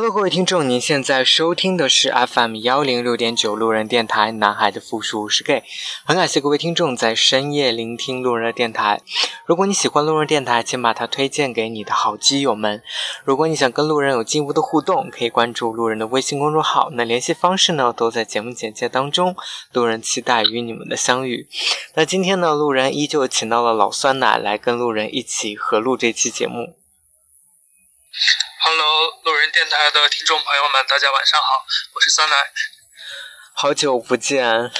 Hello，各位听众，您现在收听的是 FM 幺零六点九路人电台，男孩的复数是 gay。很感谢各位听众在深夜聆听路人的电台。如果你喜欢路人电台，请把它推荐给你的好基友们。如果你想跟路人有进一步的互动，可以关注路人的微信公众号。那联系方式呢，都在节目简介当中。路人期待与你们的相遇。那今天呢，路人依旧请到了老酸奶来跟路人一起合录这期节目。Hello，路人电台的听众朋友们，大家晚上好，我是酸奶。好久不见，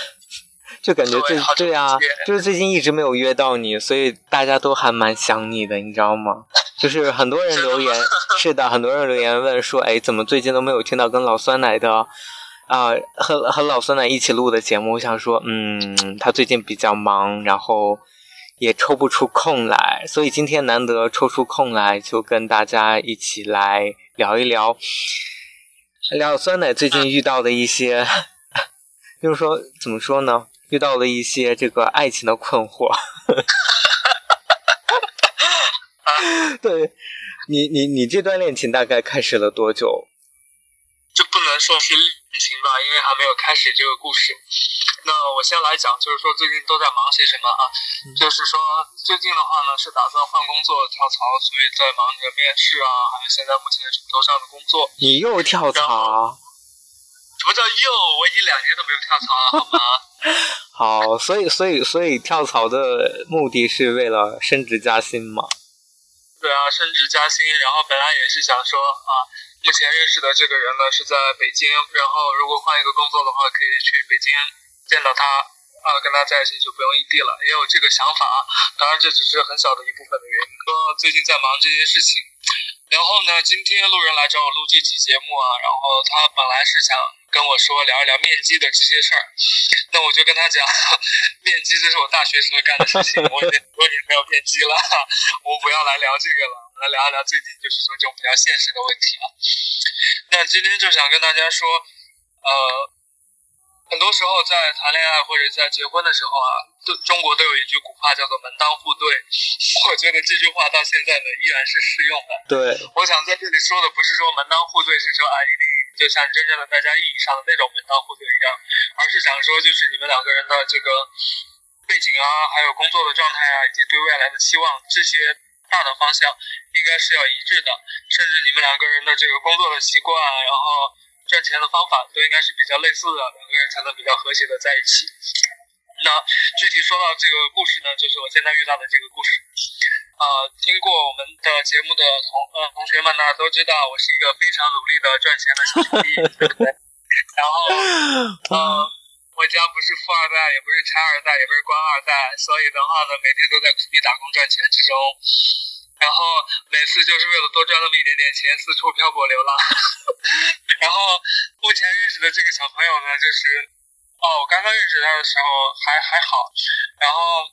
就感觉最对对啊，就是最近一直没有约到你，所以大家都还蛮想你的，你知道吗？就是很多人留言，是的，很多人留言问说，哎，怎么最近都没有听到跟老酸奶的啊、和和老酸奶一起录的节目？我想说，嗯，他最近比较忙，然后也抽不出空来，所以今天难得抽出空来，就跟大家一起来聊一聊。聊酸奶最近遇到的一些，就是说怎么说呢？遇到了一些这个爱情的困惑。对你，你你这段恋情大概开始了多久？就不能说是恋情吧，因为还没有开始这个故事。那我先来讲，就是说最近都在忙些什么啊？就是说最近的话呢，是打算换工作跳槽，所以在忙着面试啊，还有现在目前手头上的工作。你又跳槽？什么叫又？我已经两年都没有跳槽了，好吗？好，所以所以所以跳槽的目的是为了升职加薪嘛？对啊，升职加薪，然后本来也是想说啊，目前认识的这个人呢是在北京，然后如果换一个工作的话，可以去北京见到他，啊，跟他在一起就不用异地了，也有这个想法。当然，这只是很小的一部分的原因。说最近在忙这些事情，然后呢，今天路人来找我录这期节目啊，然后他本来是想跟我说聊一聊面基的这些事儿，那我就跟他讲，面基这是我大学时候干的事情，我已经多年没有面基了，我不要来聊这个了，来聊一聊最近就是说这种比较现实的问题啊。那今天就想跟大家说，呃，很多时候在谈恋爱或者在结婚的时候啊，都中国都有一句古话叫做门当户对，我觉得这句话到现在呢依然是适用的。对，我想在这里说的不是说门当户对，是说啊，一定就像真正的大家意义上的那种门当户对一样，而是想说就是你们两个人的这个背景啊，还有工作的状态啊，以及对未来的期望这些大的方向应该是要一致的，甚至你们两个人的这个工作的习惯，啊然后赚钱的方法都应该是比较类似的，两个人才能比较和谐的在一起。那具体说到这个故事呢，就是我现在遇到的这个故事。呃，听过我们的节目的同呃同学们呢，都知道我是一个非常努力的赚钱的小兄弟，对不对？然后呃，我家不是富二代，也不是拆二代，也不是官二代，所以的话呢，每天都在苦逼打工赚钱之中。然后每次就是为了多赚那么一点点钱，四处漂泊流浪。然后目前认识的这个小朋友呢，就是哦，我刚刚认识他的时候还还好，然后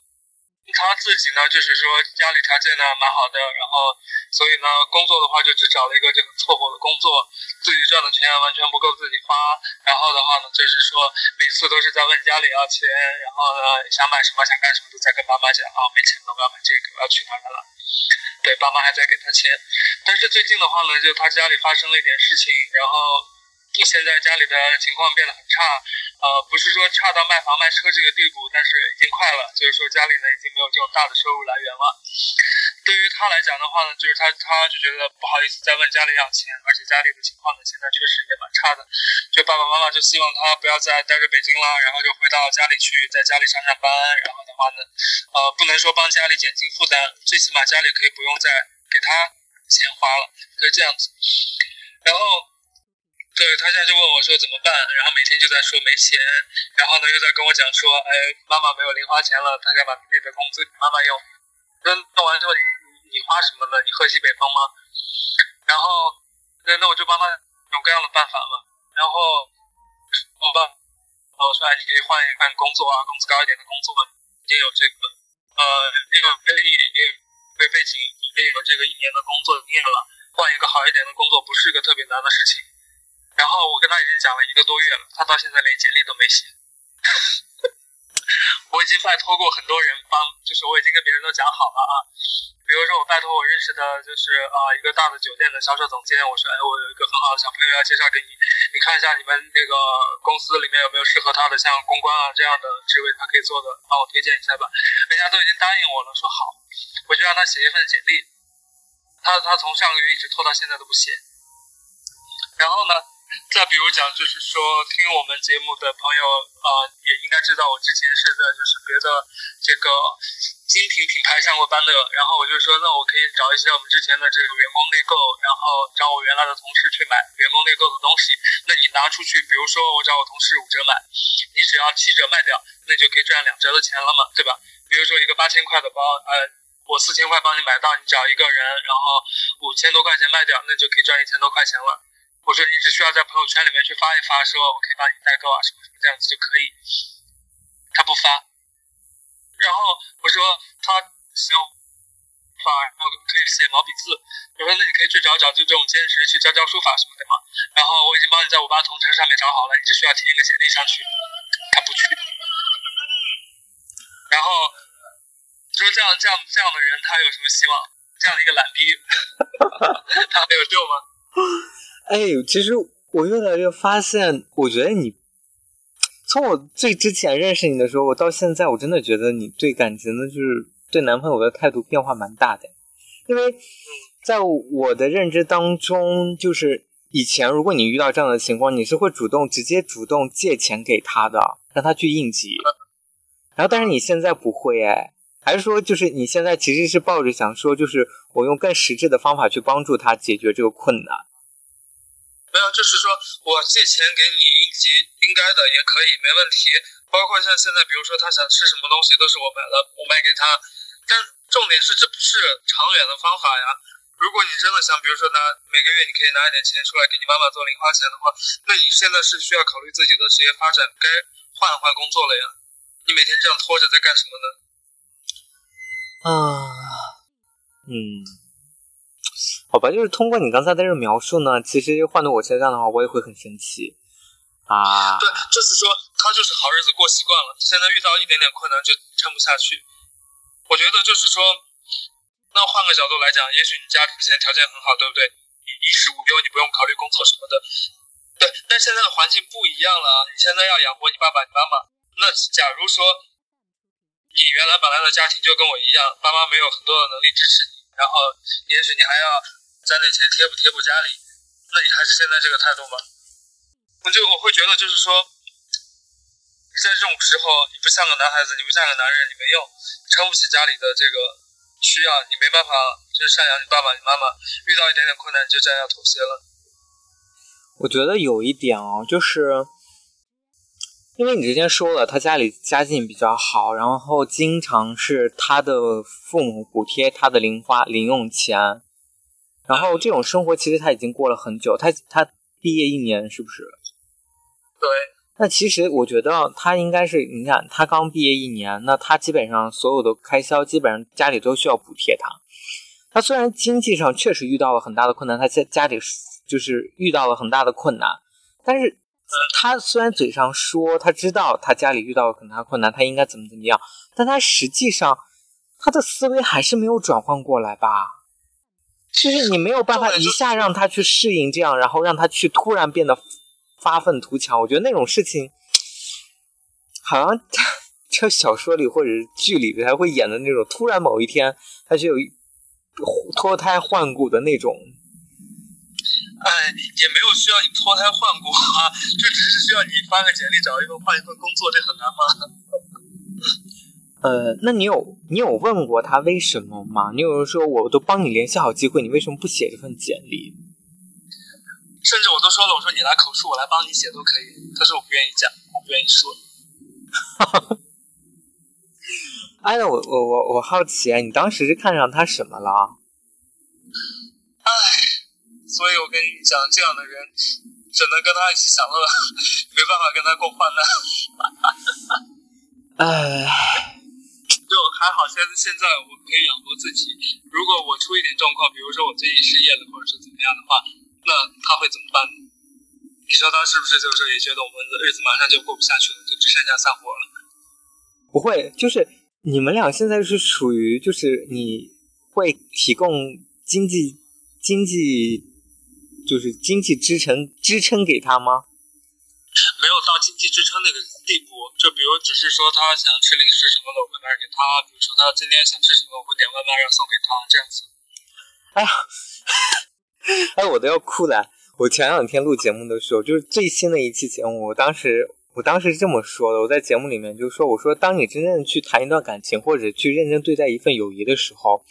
他自己呢，就是说家里条件呢蛮好的，然后所以呢，工作的话就只找了一个就很凑合的工作，自己赚的钱完全不够自己花，然后的话呢，就是说每次都是在问家里要钱，然后呢想买什么想干什么都在跟爸妈讲啊，没钱了，我要买这个，我要去哪儿了。对，爸妈还在给他钱，但是最近的话呢，就他家里发生了一点事情，然后现在家里的情况变得很差，呃，不是说差到卖房卖车这个地步，但是已经快了，就是说家里呢已经没有这种大的收入来源了。对于他来讲的话呢，就是他他就觉得不好意思再问家里要钱，而且家里的情况呢现在确实也蛮差的，就爸爸妈妈就希望他不要再待在北京啦，然后就回到家里去，在家里上上班，然后的话呢，呃，不能说帮家里减轻负担，最起码家里可以不用再给他钱花了，就这样子。然后，对他现在就问我说怎么办，然后每天就在说没钱，然后呢又在跟我讲说，哎，妈妈没有零花钱了，他想把自己的工资给妈妈用。那弄完之后你你花什么呢？你喝西北风吗？然后，那，那我就帮他各种各样的办法嘛。然后我爸，我说哎，你可以换一换工作啊，工资高一点的工作，也有这个呃那个背也背背景，也有这个一年的工作经验了，换一个好一点的工作不是一个特别难的事情。然后我跟他已经讲了一个多月了，他到现在连简历都没写。我已经拜托过很多人帮，就是我已经跟别人都讲好了啊。比如说我拜托我认识的就是啊一个大的酒店的销售总监，我说哎我有一个很好的小朋友要介绍给你，你看一下你们那个公司里面有没有适合他的像公关啊这样的职位他可以做的，帮我推荐一下吧。人家都已经答应我了，说好，我就让他写一份简历。他他从上个月一直拖到现在都不写。然后呢？再比如讲，就是说听我们节目的朋友啊，也应该知道我之前是在就是别的这个精品品牌上过班的。然后我就说，那我可以找一些我们之前的这个员工内购，然后找我原来的同事去买员工内购的东西。那你拿出去，比如说我找我同事五折买，你只要七折卖掉，那就可以赚两折的钱了嘛，对吧？比如说一个八千块的包，呃，我四千块帮你买到，你找一个人，然后五千多块钱卖掉，那就可以赚一千多块钱了。我说你只需要在朋友圈里面去发一发，说我可以帮你代购啊什么什么这样子就可以。他不发，然后我说他行发，然后可以写毛笔字。我说那你可以去找找就这种兼职去教教书法什么的嘛。然后我已经帮你在五八同城上面找好了，你只需要填一个简历上去。他不去。然后说这样这样这样的人他有什么希望？这样的一个懒逼，他还有救吗？哎，其实我越来越发现，我觉得你从我最之前认识你的时候，我到现在，我真的觉得你对感情的，就是对男朋友的态度变化蛮大的。因为在我的认知当中，就是以前如果你遇到这样的情况，你是会主动直接主动借钱给他的，让他去应急。然后，但是你现在不会哎，还是说就是你现在其实是抱着想说，就是我用更实质的方法去帮助他解决这个困难。没有，就是说我借钱给你应急，应该的也可以，没问题。包括像现在，比如说他想吃什么东西，都是我买了，我卖给他。但重点是，这不是长远的方法呀。如果你真的想，比如说拿每个月你可以拿一点钱出来给你妈妈做零花钱的话，那你现在是需要考虑自己的职业发展，该换一换工作了呀。你每天这样拖着在干什么呢？啊，嗯。好吧，就是通过你刚才的这个描述呢，其实换到我身上的话，我也会很生气啊。对，就是说他就是好日子过习惯了，现在遇到一点点困难就撑不下去。我觉得就是说，那换个角度来讲，也许你家之前条件很好，对不对？衣食无忧，你不用考虑工作什么的。对，但现在的环境不一样了，你现在要养活你爸爸、你妈妈。那假如说你原来本来的家庭就跟我一样，爸妈没有很多的能力支持你，然后也许你还要。攒点钱贴补贴补家里，那你还是现在这个态度吗？我就我会觉得就是说，在这种时候你不像个男孩子，你不像个男人，你没用，撑不起家里的这个需要，你没办法就是赡养你爸爸你妈妈，遇到一点点困难就这样妥协了。我觉得有一点哦，就是因为你之前说了，他家里家境比较好，然后经常是他的父母补贴他的零花零用钱。然后这种生活其实他已经过了很久，他他毕业一年是不是？对。那其实我觉得他应该是，你看他刚毕业一年，那他基本上所有的开销基本上家里都需要补贴他。他虽然经济上确实遇到了很大的困难，他家家里就是遇到了很大的困难，但是他虽然嘴上说他知道他家里遇到了很大困难，他应该怎么怎么样，但他实际上他的思维还是没有转换过来吧。就是你没有办法一下让他去适应这样，然后让他去突然变得发愤图强。我觉得那种事情，好像就小说里或者剧里才会演的那种，突然某一天他就有脱胎换骨的那种。哎，也没有需要你脱胎换骨啊，就只是需要你发个简历找一份换一份工作，这很难吗？呃，那你有你有问过他为什么吗？你有人说我都帮你联系好机会，你为什么不写这份简历？甚至我都说了，我说你来口述，我来帮你写都可以。他说我不愿意讲，我不愿意说。哎，我我我我好奇啊，你当时是看上他什么了？哎，所以我跟你讲，这样的人只能跟他一起享乐，没办法跟他共患难。哎。就还好，现现在我可以养活自己。如果我出一点状况，比如说我最近失业了，或者是怎么样的话，那他会怎么办呢？你说他是不是就是也觉得我们的日子马上就过不下去了，就只剩下散伙了？不会，就是你们俩现在是属于就是你会提供经济经济就是经济支撑支撑给他吗？没有到经济支撑那个地步，就比如只是说他想吃零食什么的，我会买给他；比如说他今天想吃什么，我会点外卖让送给他，这样子。哎呀，哎，我都要哭了。我前两天录节目的时候，就是最新的一期节目，我当时我当时是这么说的，我在节目里面就说，我说当你真正去谈一段感情，或者去认真对待一份友谊的时候，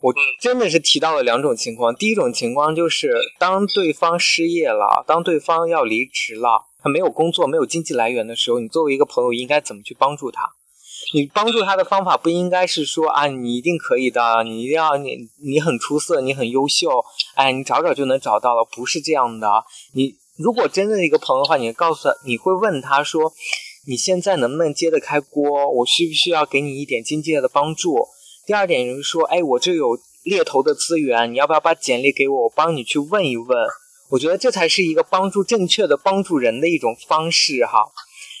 我真的是提到了两种情况。第一种情况就是当对方失业了，当对方要离职了，他没有工作，没有经济来源的时候，你作为一个朋友应该怎么去帮助他？你帮助他的方法不应该是说啊，你一定可以的，你一定要你你很出色，你很优秀，哎，你找找就能找到了，不是这样的。你如果真的一个朋友的话，你告诉他，你会问他说，你现在能不能揭得开锅？我需不需要给你一点经济的帮助？第二点就是说，哎，我这有猎头的资源，你要不要把简历给我，我帮你去问一问？我觉得这才是一个帮助正确的帮助人的一种方式哈。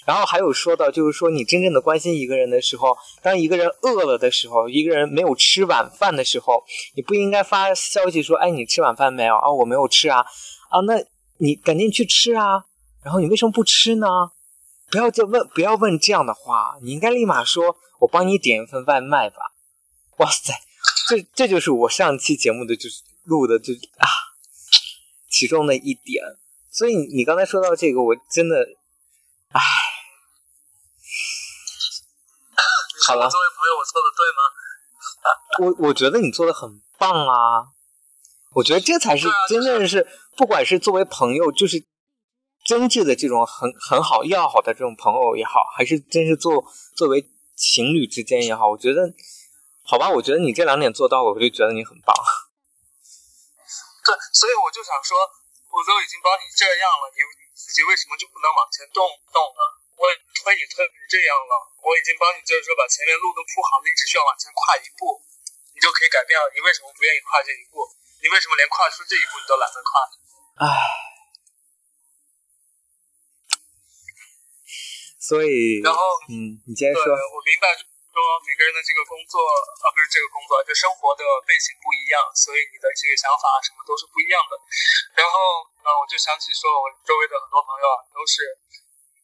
然后还有说到，就是说你真正的关心一个人的时候，当一个人饿了的时候，一个人没有吃晚饭的时候，你不应该发消息说，哎，你吃晚饭没有啊？我没有吃啊，啊，那你赶紧去吃啊。然后你为什么不吃呢？不要再问，不要问这样的话，你应该立马说，我帮你点一份外卖吧。哇塞，这这就是我上期节目的就是录的就啊，其中的一点。所以你刚才说到这个，我真的，唉。好了，作为朋友，我做的对吗？我我觉得你做的很棒啊！我觉得这才是真正是，不管是作为朋友，就是真挚的这种很很好要好的这种朋友也好，还是真是做作为情侣之间也好，我觉得好吧，我觉得你这两点做到了，我就觉得你很棒。对，所以我就想说，我都已经帮你这样了，你自己为什么就不能往前动动呢？我推你推成这样了。我已经帮你，就是说把前面路都铺好了，你只需要往前跨一步，你就可以改变了。你为什么不愿意跨这一步？你为什么连跨出这一步你都懒得跨？唉，所以，然后，嗯，你接着说。我明白，说说每个人的这个工作，啊，不是这个工作，就生活的背景不一样，所以你的这个想法什么都是不一样的。然后，呃，我就想起说，我周围的很多朋友啊，都是。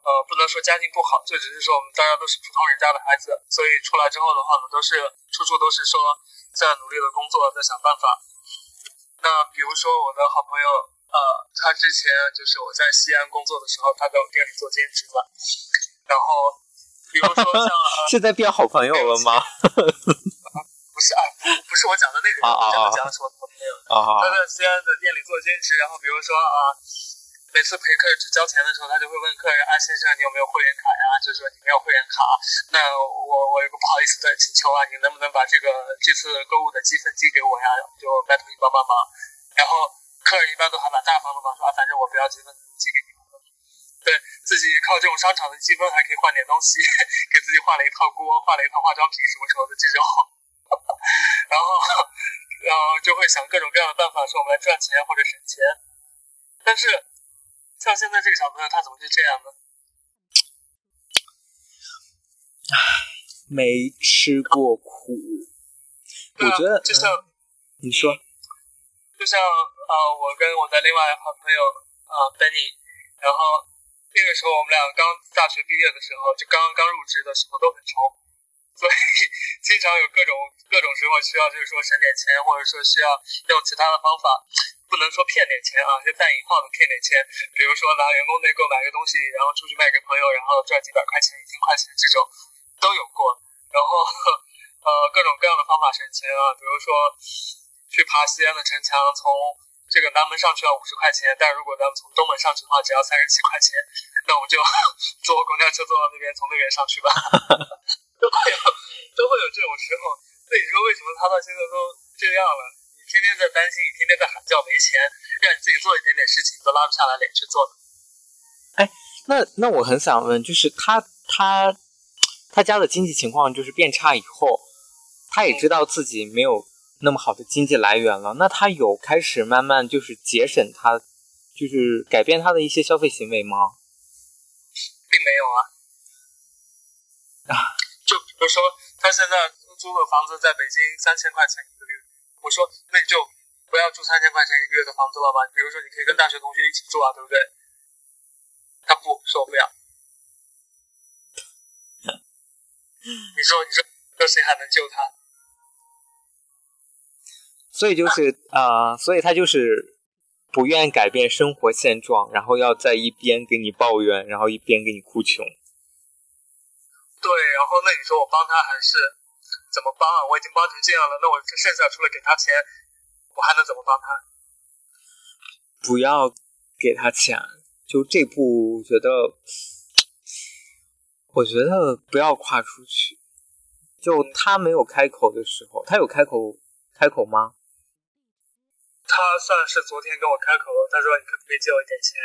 呃，不能说家境不好，就只是说我们大家都是普通人家的孩子，所以出来之后的话呢，都是处处都是说在努力的工作，在想办法。那比如说我的好朋友，呃，他之前就是我在西安工作的时候，他在我店里做兼职嘛。然后，比如说像 现在变好朋友了吗？不是啊，不是我讲的那个，讲的讲的是我的朋友，他在西安的店里做兼职，然后比如说啊。每次陪客人去交钱的时候，他就会问客人：“啊，先生，你有没有会员卡呀？就是说你没有会员卡，那我我有个不好意思的请求啊，你能不能把这个这次购物的积分寄给我呀？就拜托你帮帮忙。”然后客人一般都还蛮大方的嘛，说：“啊，反正我不要积分，寄给你们。”对自己靠这种商场的积分还可以换点东西，给自己换了一套锅，换了一套化妆品什么什么的这种，然后然后就会想各种各样的办法说我们来赚钱或者省钱，但是。像现在这个小朋友，他怎么就这样呢？唉，没吃过苦。我觉得就像你说，就像呃，我跟我的另外好朋友啊，Benny，然后那个时候我们俩刚大学毕业的时候，就刚刚入职的时候都很穷，所以经常有各种各种时候需要，就是说省点钱，或者说需要用其他的方法。不能说骗点钱啊，就带引号的骗点钱。比如说拿员工内购买个东西，然后出去卖给朋友，然后赚几百块钱、一千块钱这种都有过。然后呃各种各样的方法省钱啊，比如说去爬西安的城墙，从这个南门上去要五十块钱，但如果咱们从东门上去的话，只要三十七块钱，那我们就 坐公交车坐到那边，从那边上去吧。都会有都会有这种时候。那你说为什么他到现在都这样了？你天天在担心，你天天在喊叫没钱，让你自己做一点点事情都拉不下来脸去做。哎，那那我很想问，就是他他他家的经济情况就是变差以后，他也知道自己没有那么好的经济来源了，那他有开始慢慢就是节省他，就是改变他的一些消费行为吗？并没有啊。啊，就比如说他现在租的房子在北京三千块钱一个月，我说那你就不要住三千块钱一个月的房子了吧？比如说你可以跟大学同学一起住啊，对不对？他不 说我不要。你说你说这谁还能救他？所以就是啊、呃所以他就是不愿改变生活现状，然后要在一边给你抱怨，然后一边给你哭穷。对，然后那你说我帮他还是怎么帮啊？我已经帮成这样了，那我剩下除了给他钱，我还能怎么帮他？不要给他钱，就这步，我觉得，我觉得不要跨出去。就他没有开口的时候，他有开口开口吗？他算是昨天跟我开口了，他说你可不可以借我一点钱？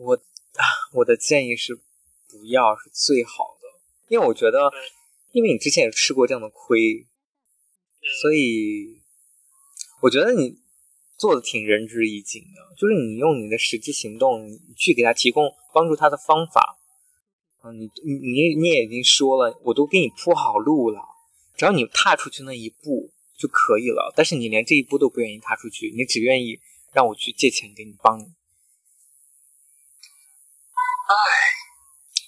我啊，我的建议是不要是最好的，因为我觉得嗯，因为你之前也吃过这样的亏，所以我觉得你做的挺仁至义尽的，就是你用你的实际行动，你去给他提供帮助他的方法。嗯，你你你你也已经说了，我都给你铺好路了，只要你踏出去那一步就可以了。但是你连这一步都不愿意踏出去，你只愿意让我去借钱给你帮你，唉，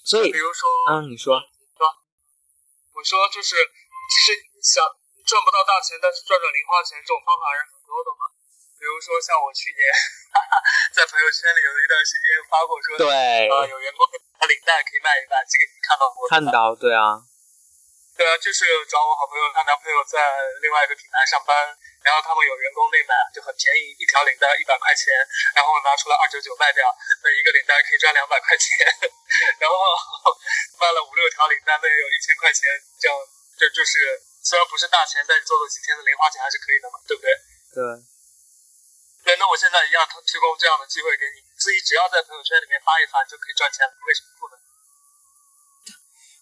所以比如说，嗯，你说。说我说就是，其实你想赚不到大钱，但是赚赚零花钱这种方法还是很多的嘛。比如说像我去年哈哈在朋友圈里有一段时间发过说，对，啊、有员工拿领带可以卖一卖，这个你看到过吗？看到，对啊，对啊，就是找我好朋友，她男朋友在另外一个品牌上班，然后他们有员工内买，就很便宜，一条领带一百块钱，然后拿出来二九九卖掉，那一个领带可以赚两百块钱，然后卖了五六条领带，那也有一千块钱，这样就就是虽然不是大钱，但你做了几天的零花钱还是可以的嘛，对不对？对，对，那我现在一样提供这样的机会给你，自己只要在朋友圈里面发一发就可以赚钱，为什么不能？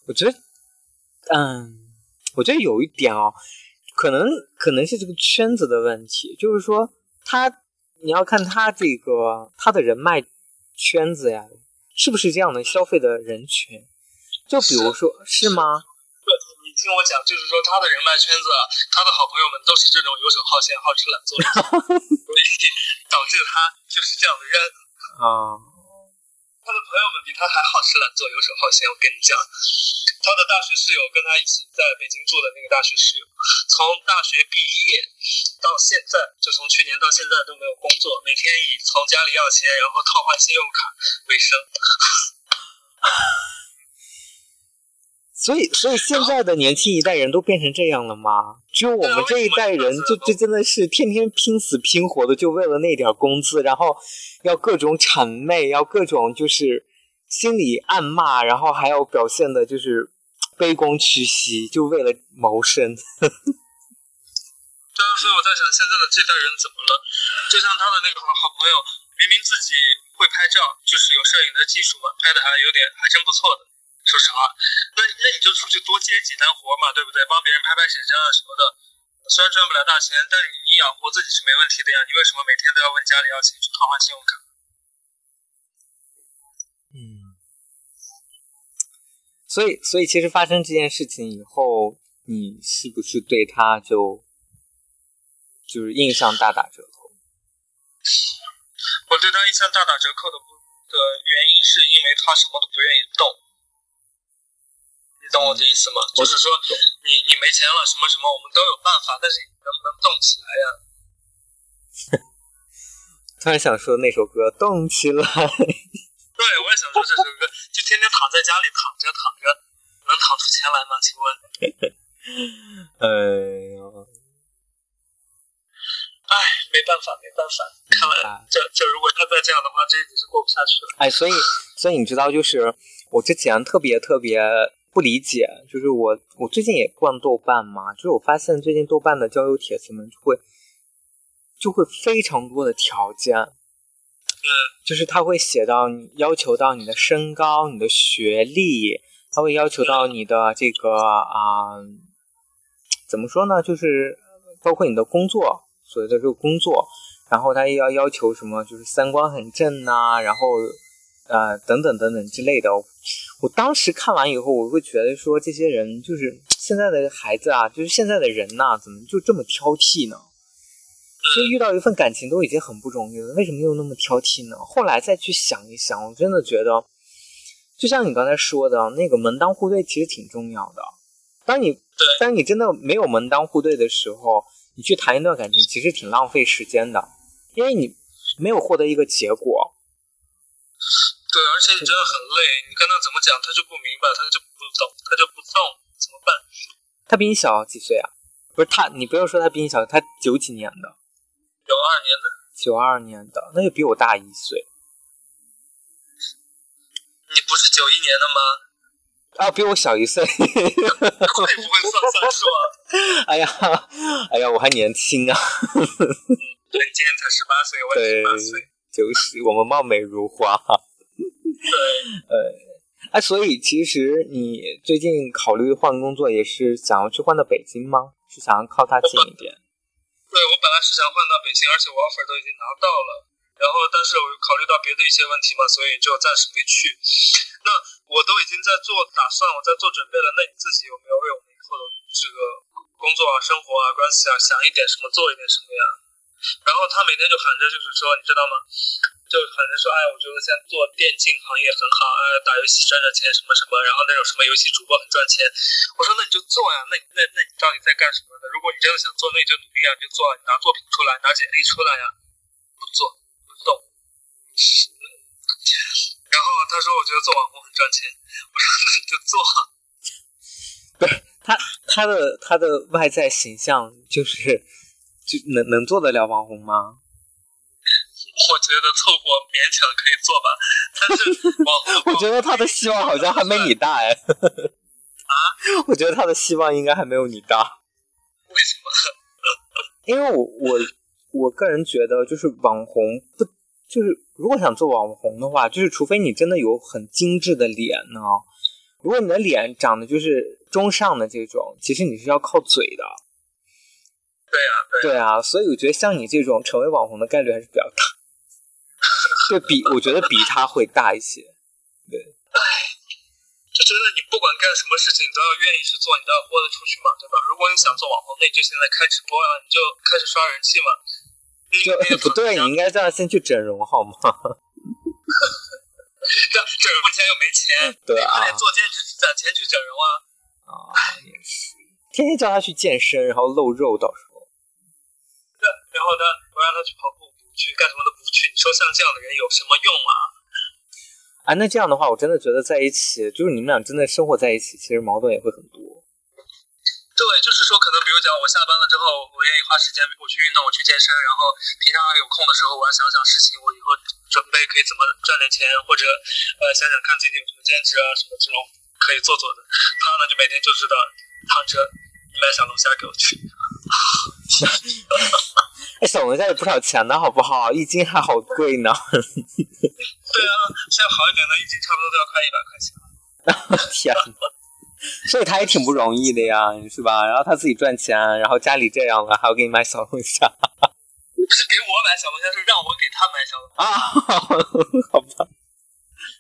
我觉得，嗯，我觉得有一点哦，可能可能是这个圈子的问题，就是说他，你要看他这个他的人脉圈子呀，是不是这样的消费的人群？就比如说，是吗？不，你听我讲，就是说他的人脉圈子啊，他的好朋友们都是这种游手好闲、好吃懒做的，所以导致他就是这样的人。啊，他的朋友们比他还好吃懒做、游手好闲。我跟你讲，他的大学室友跟他一起在北京住的那个大学室友，从大学毕业到现在，就从去年到现在都没有工作，每天以从家里要钱，然后套换信用卡为生。所以所以现在的年轻一代人都变成这样了吗？只有我们这一代人，就就真的是天天拼死拼活的，就为了那点工资，然后要各种谄媚，要各种就是心里暗骂，然后还要表现的就是卑躬屈膝，就为了谋生。对啊，所以我在想，现在的这代人怎么了？就像他的那个好朋友，明明自己会拍照，就是有摄影的技术嘛，拍的还有点还真不错的。说实话，那那你就出去多接几单活嘛，对不对？帮别人拍拍写真啊什么的，虽然赚不了大钱，但是你养活自己是没问题的呀。你为什么每天都要问家里要钱去套换信用卡？嗯，所以所以其实发生这件事情以后，你是不是对他就就是印象大打折扣？我对他印象大打折扣的不的原因，是因为他什么都不愿意动。你懂我的意思吗？就是说，你你没钱了，什么什么，我们都有办法，但是你能不能动起来呀？突然想说那首歌《动起来》，对，我也想说这首歌，就天天躺在家里躺着躺着，能躺出钱来吗？请问？哎呀，哎，没办法，没办法，看来这这如果他再这样的话，这日子是过不下去了。哎，所以所以你知道，就是我之前特别特别不理解，就是我我最近也逛豆瓣嘛，就是我发现最近豆瓣的交友帖子们就会就会非常多的条件，嗯，就是他会写到你要求到你的身高、你的学历，他会要求到你的这个啊、怎么说呢？就是包括你的工作，所谓的这个工作，然后他也要要求什么，就是三观很正呐、然后呃等等等等之类的。我当时看完以后，我会觉得说，这些人就是现在的孩子啊，就是现在的人呐、怎么就这么挑剔呢？其实遇到一份感情都已经很不容易了，为什么又那么挑剔呢？后来再去想一想，我真的觉得，就像你刚才说的，那个门当户对其实挺重要的。当你当你真的没有门当户对的时候，你去谈一段感情，其实挺浪费时间的，因为你没有获得一个结果。对，而且你真的很累，你跟他怎么讲，他就不明白，他就不懂，他就不动，怎么办？他比你小几岁啊？不是他，你不要说他比你小，他九几年的，九二年的，九二年的，那就比我大一岁你不是九一年的吗？啊，比我小一岁。会不会算算数啊？哎呀，哎呀，我还年轻啊。对，你今年才十八岁，我十八岁。，就是我们貌美如花。对，哎，所以其实你最近考虑换工作，也是想要去换到北京吗？是想要靠它近一点？对我本来是想换到北京，而且我 offer 都已经拿到了，然后但是我考虑到别的一些问题嘛，所以就暂时没去。那我都已经在做打算，我在做准备了。那你自己有没有为我们以后的这个工作啊、生活啊、关系啊想一点什么，做一点什么呀？然后他每天就喊着，就是说，你知道吗？就喊着说，哎，我觉得现在做电竞行业很好，哎，打游戏赚赚钱什么什么，然后那种什么游戏主播很赚钱。我说那你就做呀，那那那你到底在干什么呢？如果你真的想做，那你就努力啊，你就做啊，你拿作品出来，拿简历出来呀，不做不动。然后他说，我觉得做网红很赚钱。我说那你就做啊。他他的他的外在形象就是就能能做得了网红吗？我觉得凑合勉强可以做吧，但是网红 我觉得他的希望好像还没你大哎。啊？我觉得他的希望应该还没有你大，为什么？因为我我我个人觉得，就是网红不就是如果想做网红的话，就是除非你真的有很精致的脸呢，如果你的脸长得就是中上的这种，其实你是要靠嘴的。对啊、对对啊，所以我觉得像你这种成为网红的概率还是比较大，对比我觉得比他会大一些。对，哎就觉得你不管干什么事情，你都要愿意去做，你都要豁得出去嘛，对吧？如果你想做网红，那你就现在开直播啊，你就开始刷人气嘛。就 不对，你应该这样先去整容好吗？这整容前又没钱，对啊快点做兼职攒钱去整容啊。啊，也是，天天叫他去健身，然后露肉，到时候对，然后呢，我让他去跑步，不去，干什么都不去。你说像这样的人有什么用啊？啊，那这样的话，我真的觉得在一起，就是你们俩真的生活在一起，其实矛盾也会很多。对，就是说，可能比如讲，我下班了之后，我愿意花时间我去运动，我去健身，然后平常有空的时候，我要想想事情，我以后准备可以怎么赚点钱，或者呃想想看最近有什么兼职啊，什么这种可以做做的。他呢，就每天就知道躺着，你买小龙虾给我吃。哎，小龙虾也不少钱呢，好不好？一斤还好贵呢。对啊，现在好一点的，一斤差不多都要快一百块钱了。天哪，所以他也挺不容易的呀，是吧？然后他自己赚钱，然后家里这样了，还要给你买小龙虾不 是给我买小龙虾，是让我给他买小龙虾。啊？好吧，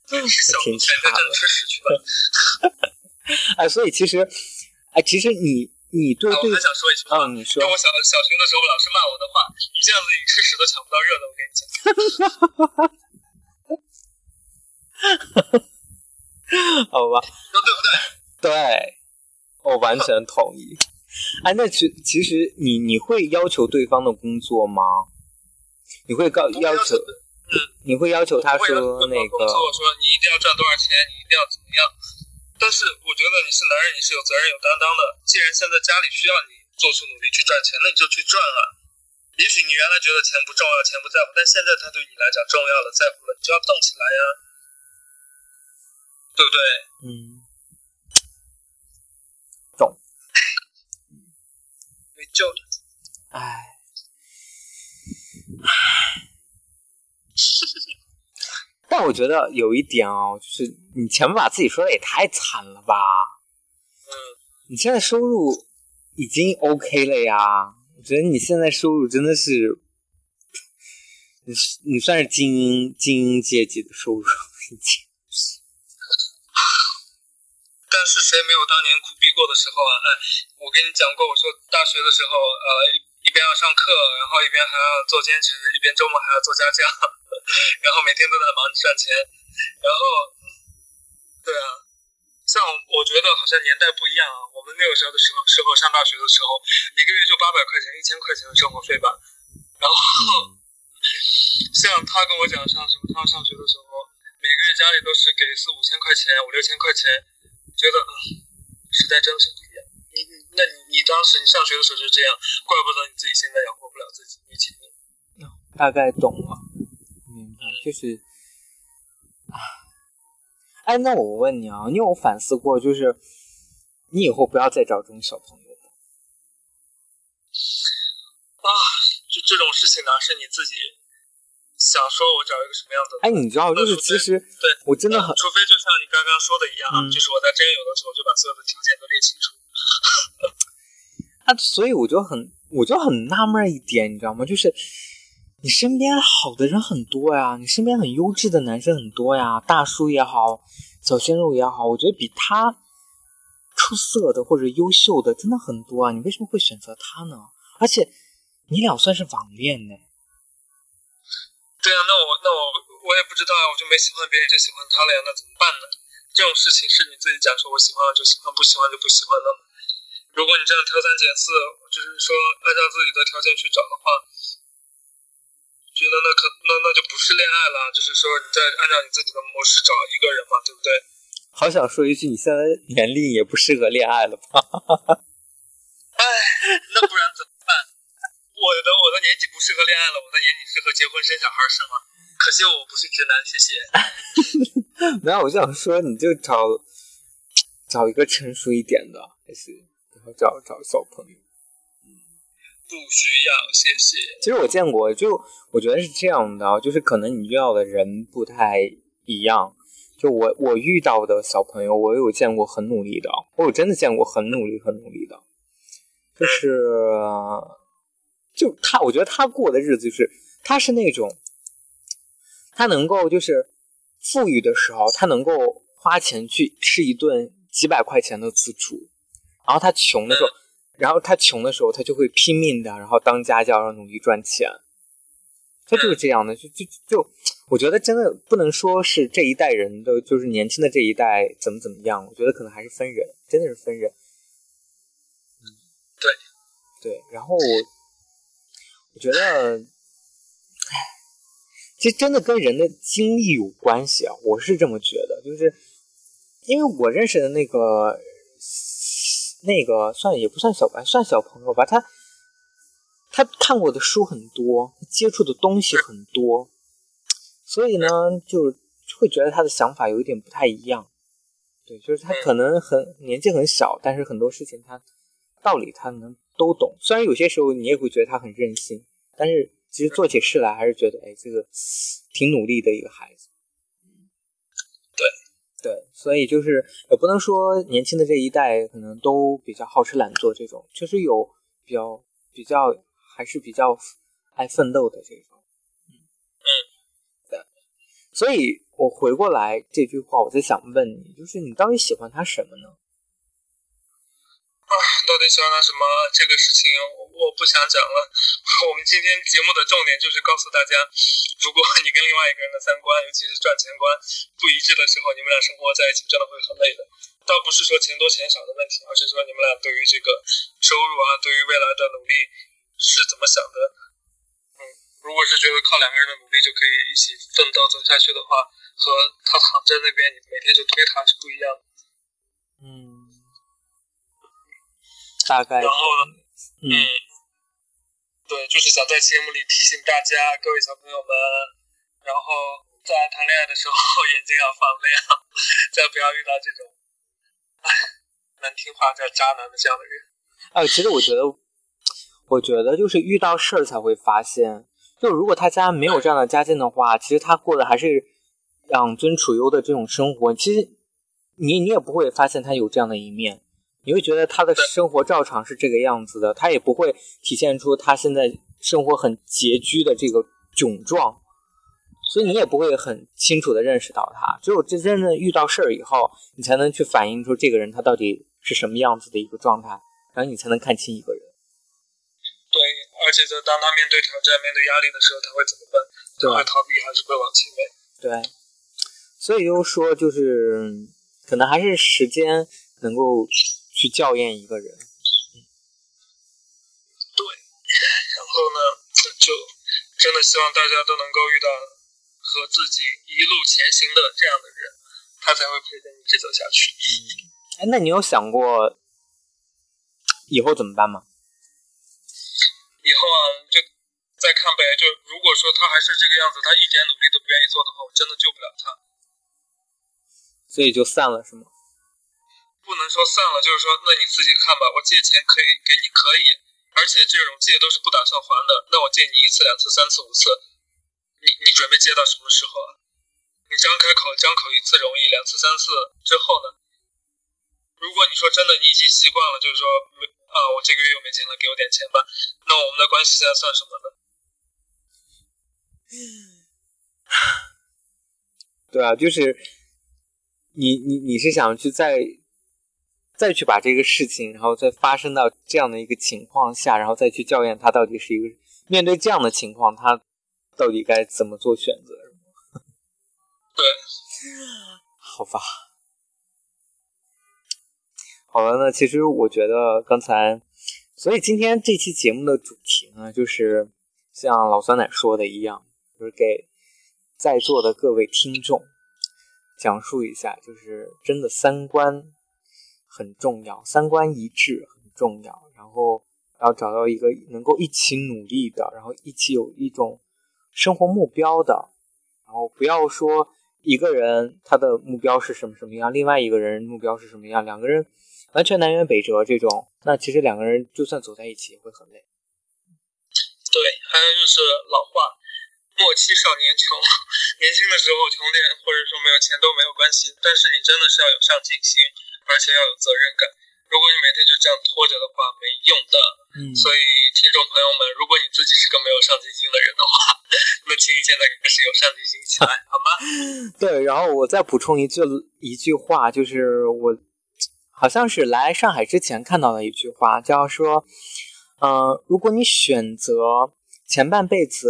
吃小龙虾，你在这吃屎去吧！哎，所以其实，哎，其实你你对啊，我对还，想说一句话，嗯，你说因为我小小学的时候，老师骂我的话，你这样子你吃屎都抢不到热的，我跟你讲。好吧，说对不对？对，我完全同意。哎，那其其实你你会要求对方的工作吗？你会告要要求你会要求他说那工个作说你一定要赚多少钱，你一定要怎么样。但是我觉得你是男人，你是有责任、有担当的。既然现在家里需要你做出努力去赚钱，那你就去赚啊。也许你原来觉得钱不重要，钱不在乎，但现在它对你来讲重要了，在乎了，你就要动起来呀，对不对？嗯，懂。没救了。哎，但我觉得有一点哦，就是你前面把自己说的也太惨了吧？嗯，你现在收入已经 OK 了呀，我觉得你现在收入真的是，你你算是精英精英阶级的收入。但是谁没有当年苦逼过的时候啊？哎，我跟你讲过，我说大学的时候，呃，一边要上课，然后一边还要做兼职，一边周末还要做家教，然后每天都在忙着赚钱，然后，对啊，像我觉得好像年代不一样啊，我们那个时候的时候，时候上大学的时候，一个月就八百块钱、一千块钱的生活费吧，然后，像他跟我讲上什么，他上学的时候，每个月家里都是给四五千块钱、五六千块钱。觉得时代真的是不一样。你你那你你当时你上学的时候就这样，怪不得你自己现在养活不了自己。你请大概懂了，就是，哎，那我问你啊，你有反思过，就是你以后不要再找这种小朋友吗？啊，就这种事情呢，是你自己。想说我找一个什么样的？哎，你知道，就是其实对我真的很，除非就像你刚刚说的一样，就是我在真有的时候就把所有的条件都列清楚。啊，所以我就很，我就很纳闷一点，你知道吗？就是你身边好的人很多呀，你身边很优质的男生很多呀，大叔也好，小鲜肉也好，我觉得比他出色的或者优秀的真的很多啊，你为什么会选择他呢？而且你俩算是网恋呢。对啊，那我那我我也不知道啊，我就没喜欢别人就喜欢他了呀，那怎么办呢？这种事情是你自己讲说我喜欢就喜欢，不喜欢就不喜欢的。如果你这样挑三拣四，就是说按照自己的条件去找的话，觉得那可那那就不是恋爱了，就是说你在按照你自己的模式找一个人嘛，对不对？好想说一句，你现在年龄也不适合恋爱了吧？哎，那不然怎么办？我的我的年纪不适合恋爱了，我的年纪适合结婚生小孩是吗？可惜我不是直男，谢谢。没有，我就想说，你就找找一个成熟一点的，还是然后找找小朋友。不需要，谢谢。其实我见过，就我觉得是这样的，就是可能你遇到的人不太一样。就我我遇到的小朋友，我有见过很努力的，我有真的见过很努力很努力的，就是。就他，我觉得他过的日子就是，他是那种，他能够就是富裕的时候，他能够花钱去吃一顿几百块钱的自助，然后他穷的时候，然后他穷的时候，他就会拼命的，然后当家教，然后努力赚钱，他就是这样的，就就就，我觉得真的不能说是这一代人的，就是年轻的这一代怎么怎么样，我觉得可能还是分人，真的是分人，嗯，对，对，然后我。我觉得，唉，其实真的跟人的经历有关系啊，我是这么觉得，就是因为我认识的那个那个算也不算小白，算小朋友吧，他他看过的书很多，接触的东西很多，所以呢，就会觉得他的想法有一点不太一样。对，就是他可能很年纪很小，但是很多事情他道理他能。都懂，虽然有些时候你也会觉得他很任性，但是其实做起事来还是觉得，哎，这个挺努力的一个孩子。对，所以就是也不能说年轻的这一代可能都比较好吃懒做这种，确实有比较比较还是比较爱奋斗的这种。嗯嗯，对。所以我回过来这句话，我在想问你，就是你到底喜欢他什么呢？到底喜欢他什么？这个事情我不想讲了。我们今天节目的重点就是告诉大家，如果你跟另外一个人的三观，尤其是赚钱观不一致的时候，你们俩生活在一起真的会很累的。倒不是说钱多钱少的问题，而是说你们俩对于这个收入啊，对于未来的努力是怎么想的。嗯，如果是觉得靠两个人的努力就可以一起奋斗走下去的话，和他躺在那边，你每天就推他是不一样的。嗯。大概，然后呢？嗯，对，就是想在节目里提醒大家，各位小朋友们，然后在谈恋爱的时候眼睛要放亮，再不要遇到这种，唉，难听话叫渣男的这样的人。哎，其实我觉得，我觉得就是遇到事儿才会发现，就如果他家没有这样的家境的话，其实他过的还是养尊处优的这种生活，其实你你也不会发现他有这样的一面。你会觉得他的生活照常是这个样子的，他也不会体现出他现在生活很拮据的这个窘状。所以你也不会很清楚的认识到他。只有真真正遇到事儿以后，你才能去反映出这个人他到底是什么样子的一个状态，然后你才能看清一个人。对，而且在当他面对挑战、面对压力的时候，他会怎么办？他会逃避还是会往前面？对，所以就说就是可能还是时间能够去校验一个人。对，然后呢，就真的希望大家都能够遇到和自己一路前行的这样的人，他才会陪着你一直走下去。哎，那你有想过以后怎么办吗？以后啊，就再看呗。就如果说他还是这个样子，他一点努力都不愿意做的话，我真的救不了他。所以就散了是吗？不能说散了，就是说，那你自己看吧。我借钱可以给你，可以，而且这种借都是不打算还的。那我借你一次、两次、三次、五次，你你准备借到什么时候啊？你张开口，张口一次容易，两次、三次之后呢？如果你说真的，你已经习惯了，就是说没啊，我这个月又没钱了，给我点钱吧。那我们的关系现在算什么呢？对啊，就是你你你是想去再再去把这个事情，然后再发生到这样的一个情况下，然后再去校验他到底是一个面对这样的情况，他到底该怎么做选择？对，好吧。好了，那其实我觉得刚才，所以今天这期节目的主题呢，就是像老酸奶说的一样，就是给在座的各位听众讲述一下，就是真的三观很重要，三观一致很重要，然后要找到一个能够一起努力的，然后一起有一种生活目标的，然后不要说一个人他的目标是什么什么样，另外一个人目标是什么样，两个人。完全南辕北辙这种，那其实两个人就算走在一起也会很累。对，还有就是老话，莫欺少年穷。年轻的时候穷点或者说没有钱都没有关系，但是你真的是要有上进心，而且要有责任感。如果你每天就这样拖着的话，没用的。嗯。所以听众朋友们，如果你自己是个没有上进心的人的话，那请你现在开始有上进心起来，好吗？对，然后我再补充一句一句话，就是我。好像是来上海之前看到的一句话，叫说，嗯，如果你选择前半辈子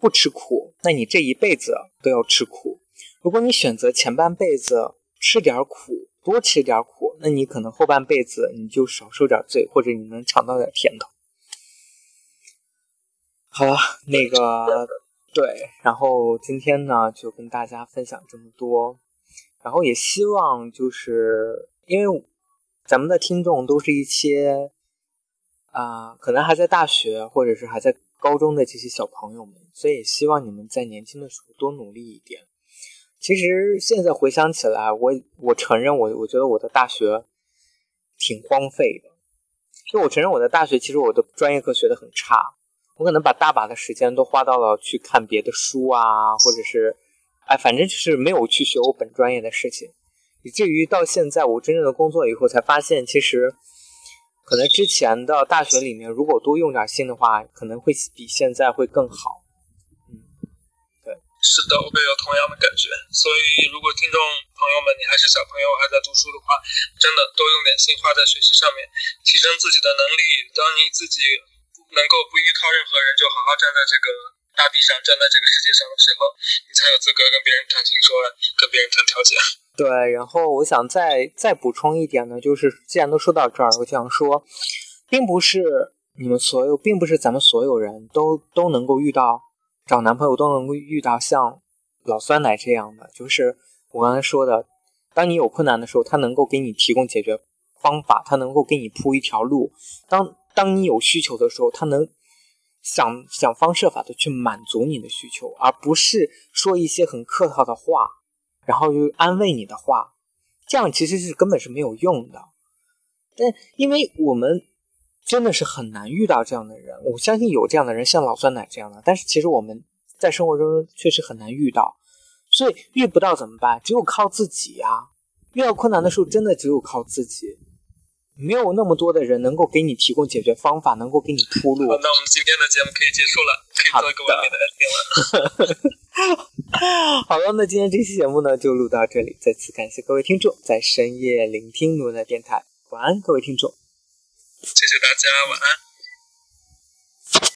不吃苦，那你这一辈子都要吃苦；如果你选择前半辈子吃点苦，多吃点苦，那你可能后半辈子你就少受点罪，或者你能尝到点甜头。好了，那个对，然后今天呢就跟大家分享这么多，然后也希望就是。因为咱们的听众都是一些啊，可能还在大学或者是还在高中的这些小朋友们，所以希望你们在年轻的时候多努力一点。其实现在回想起来，我我承认我我觉得我的大学挺荒废的，就我承认我的大学其实我的专业课学的很差，我可能把大把的时间都花到了去看别的书啊，或者是哎，反正就是没有去学我本专业的事情。以至于到现在，我真正的工作以后才发现，其实可能之前的大学里面，如果多用点心的话，可能会比现在会更好。是的，我也有同样的感觉。所以，如果听众朋友们你还是小朋友，还在读书的话，真的多用点心花在学习上面，提升自己的能力。当你自己能够不依靠任何人，就好好站在这个大地上，站在这个世界上的时候，你才有资格跟别人谈情说爱，跟别人谈条件。对，然后我想再再补充一点呢，就是既然都说到这儿，我想说，并不是你们所有，并不是咱们所有人都都能够遇到找男朋友都能够遇到像老酸奶这样的，就是我刚才说的，当你有困难的时候，他能够给你提供解决方法，他能够给你铺一条路；当当你有需求的时候，他能想想方设法的去满足你的需求，而不是说一些很客套的话。然后就安慰你的话，这样其实是根本是没有用的。但因为我们真的是很难遇到这样的人，我相信有这样的人，像老酸奶这样的。但是其实我们在生活中确实很难遇到，所以遇不到怎么办？只有靠自己呀！遇到困难的时候，真的只有靠自己。没有那么多的人能够给你提供解决方法，能够给你铺路。好，那我们今天的节目可以结束了，可以做一个完美的 ending 了。好了，那今天这期节目呢就录到这里，再次感谢各位听众在深夜聆听罗的电台，晚安，各位听众。谢谢大家，晚安。